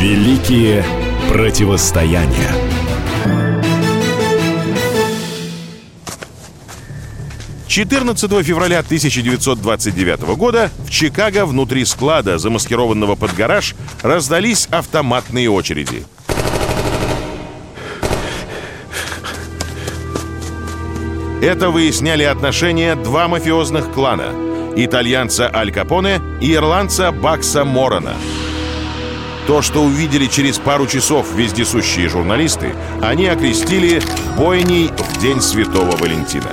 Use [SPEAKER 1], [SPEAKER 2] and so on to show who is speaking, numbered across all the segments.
[SPEAKER 1] Великие противостояния.
[SPEAKER 2] Четырнадцатого февраля 1929 года в Чикаго внутри склада, замаскированного под гараж, раздались автоматные очереди. Это выясняли отношения два мафиозных клана – итальянца Аль Капоне и ирландца Бакса Морона. То, что увидели через пару часов вездесущие журналисты, они окрестили «бойней в День Святого Валентина».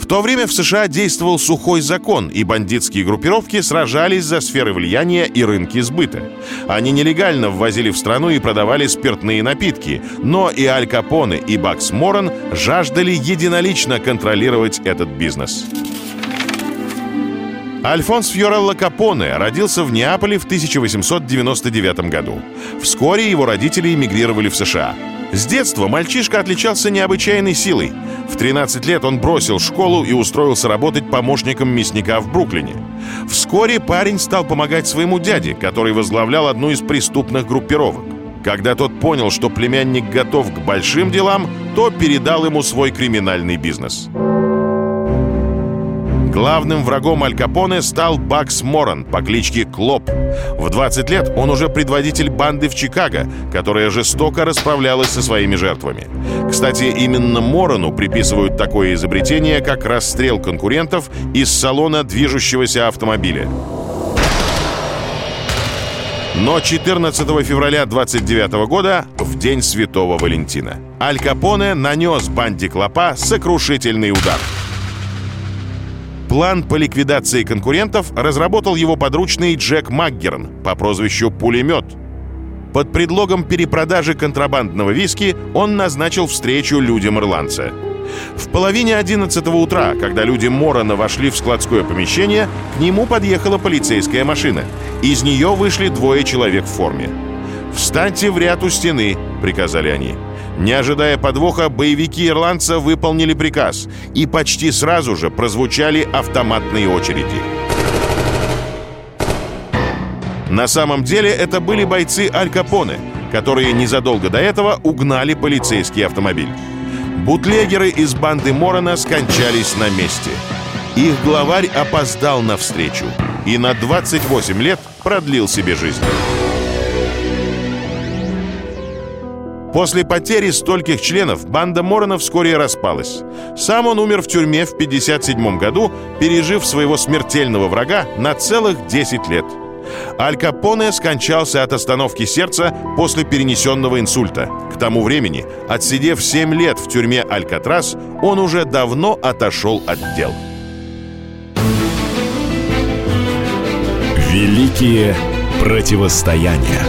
[SPEAKER 2] В то время в США действовал сухой закон, и бандитские группировки сражались за сферы влияния и рынки сбыта. Они нелегально ввозили в страну и продавали спиртные напитки, но и Аль Капоне, и Бакс Моран жаждали единолично контролировать этот бизнес. Альфонс Фьорелло Капоне родился в Неаполе в 1899 году. Вскоре его родители эмигрировали в США. С детства мальчишка отличался необычайной силой. В 13 лет он бросил школу и устроился работать помощником мясника в Бруклине. Вскоре парень стал помогать своему дяде, который возглавлял одну из преступных группировок. Когда тот понял, что племянник готов к большим делам, то передал ему свой криминальный бизнес. Главным врагом Аль Капоне стал Бакс Моран по кличке Клоп. В 20 лет он уже предводитель банды в Чикаго, которая жестоко расправлялась со своими жертвами. Кстати, именно Морану приписывают такое изобретение, как расстрел конкурентов из салона движущегося автомобиля. Но 14 февраля 29 года, в день Святого Валентина, Аль Капоне нанес банде Клопа сокрушительный удар – План по ликвидации конкурентов разработал его подручный Джек Макгерн по прозвищу «Пулемет». Под предлогом перепродажи контрабандного виски он назначил встречу людям ирландца. В половине 11 утра, когда люди Морона вошли в складское помещение, к нему подъехала полицейская машина. Из нее вышли двое человек в форме. «Встаньте в ряд у стены», — приказали они. Не ожидая подвоха, боевики ирландца выполнили приказ, и почти сразу же прозвучали автоматные очереди. На самом деле это были бойцы Аль Капоне, которые незадолго до этого угнали полицейский автомобиль. Бутлегеры из банды Морона скончались на месте. Их главарь опоздал на встречу и на 28 лет продлил себе жизнь. После потери стольких членов банда Морона вскоре распалась. Сам он умер в тюрьме в 1957 году, пережив своего смертельного врага на целых 10 лет. Аль Капоне скончался от остановки сердца после перенесенного инсульта. К тому времени, отсидев 7 лет в тюрьме Алькатрас, он уже давно отошел от дел.
[SPEAKER 1] Великие противостояния.